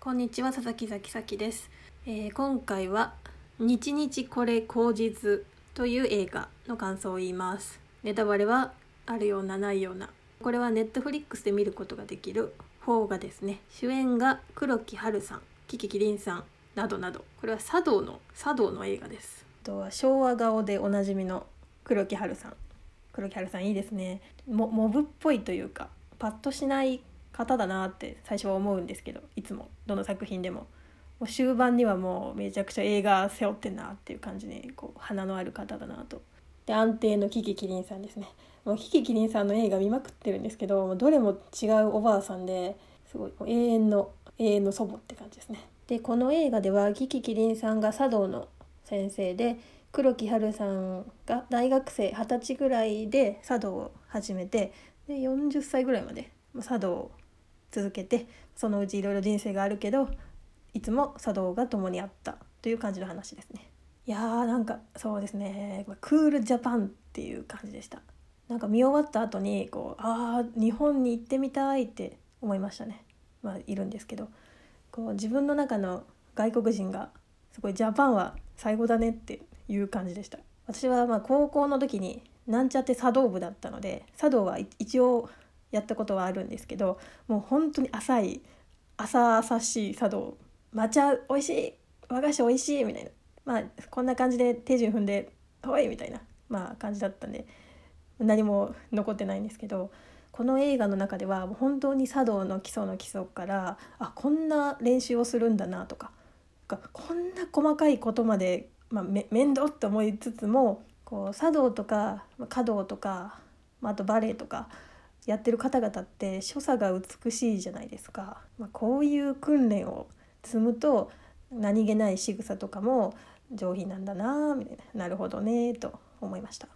こんにちは佐々木咲咲です、えー今回は日日これ口実という映画の感想を言います。ネタバレはあるようなないような。これはネットフリックスで見ることができる邦画ですね。主演が黒木華さんキキキリンさんなどなど。これは茶道の茶道の映画です。あとは昭和顔でおなじみの黒木華さん黒木華さんいいですね。モモブっぽいというかパッとしない方だなって最初は思うんですけどいつもどの作品でも。もう終盤にはもうめちゃくちゃ映画背負ってんなっていう感じでこう花のある方だなと。で安定のキキキリンさんですね。もうキキキリンさんの映画見まくってるんですけどどれも違うおばあさんですごい永遠の永遠の祖母って感じですね。でこの映画ではキキキリンさんが茶道の先生で黒木華さんが大学生二十歳ぐらいで茶道を始めてで40歳ぐらいまで茶道を続けてそのうちいろいろ人生があるけどいつも茶道が共にあったという感じの話ですね。いやーなんかそうですね。クールジャパンっていう感じでした。なんか見終わった後にこうああ日本に行ってみたいって思いましたね。まあいるんですけど。こう自分の中の外国人がすごいジャパンは最後だねっていう感じでした私はまあ高校の時になんちゃって茶道部だったので茶道は一応やったことはあるんですけどもう本当に浅い浅々しい茶道抹茶美味しい和菓子美味しいみたいなまあこんな感じで手順踏んで「ほい!」みたいなまあ感じだったんで何も残ってないんですけどこの映画の中では本当に茶道の基礎の基礎からあこんな練習をするんだなとかがこんな細かいことまで、まあ、め面倒って思いつつもこう茶道とか華道とか、まあ、あとバレエとかやってる方々って所作が美しいじゃないですか、まあ、こういう訓練を積むと何気ない仕草とかも上品なんだなみたいな。なるほどねと思いました。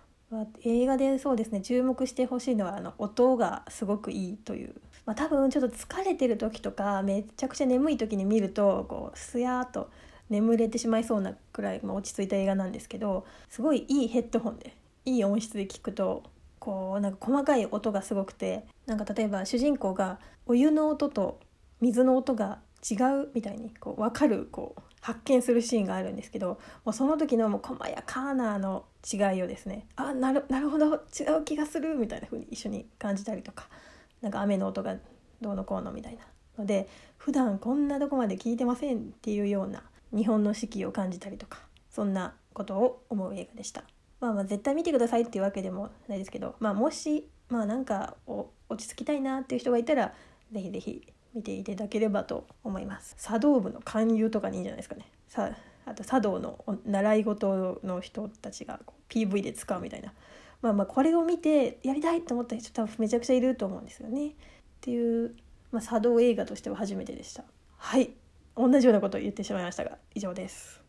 映画でそうですね注目してほしいのはあの音がすごくいいという、まあ、多分ちょっと疲れてる時とかめちゃくちゃ眠い時に見るとこうすやーっと眠れてしまいそうなくらい、落ち着いた映画なんですけどすごいいいヘッドホンでいい音質で聞くとこうなんか細かい音がすごくてなんか例えば主人公がお湯の音と水の音が違うみたいにこう分かるこう発見するシーンがあるんですけどもうその時のもう細やかなの違いをですねあなるなるほど違う気がするみたいな風に一緒に感じたりとかなんか雨の音がどうのこうのみたいなので普段こんなとこまで聞いてませんっていうような日本の四季を感じたりとかそんなことを思う映画でした。まあ、まあ絶対見てくださいっていうわけでもないですけど、まあ、もし、まあ、なんか落ち着きたいなっていう人がいたらぜひぜひ見ていただければと思います。茶道部の勧誘とかにいいんじゃないですかね。さあと茶道の習い事の人たちが PV で使うみたいな。まあまあこれを見てやりたいと思った人多分めちゃくちゃいると思うんですよね。っていう、まあ、茶道映画としては初めてでした。はい。同じようなことを言ってしまいましたが以上です。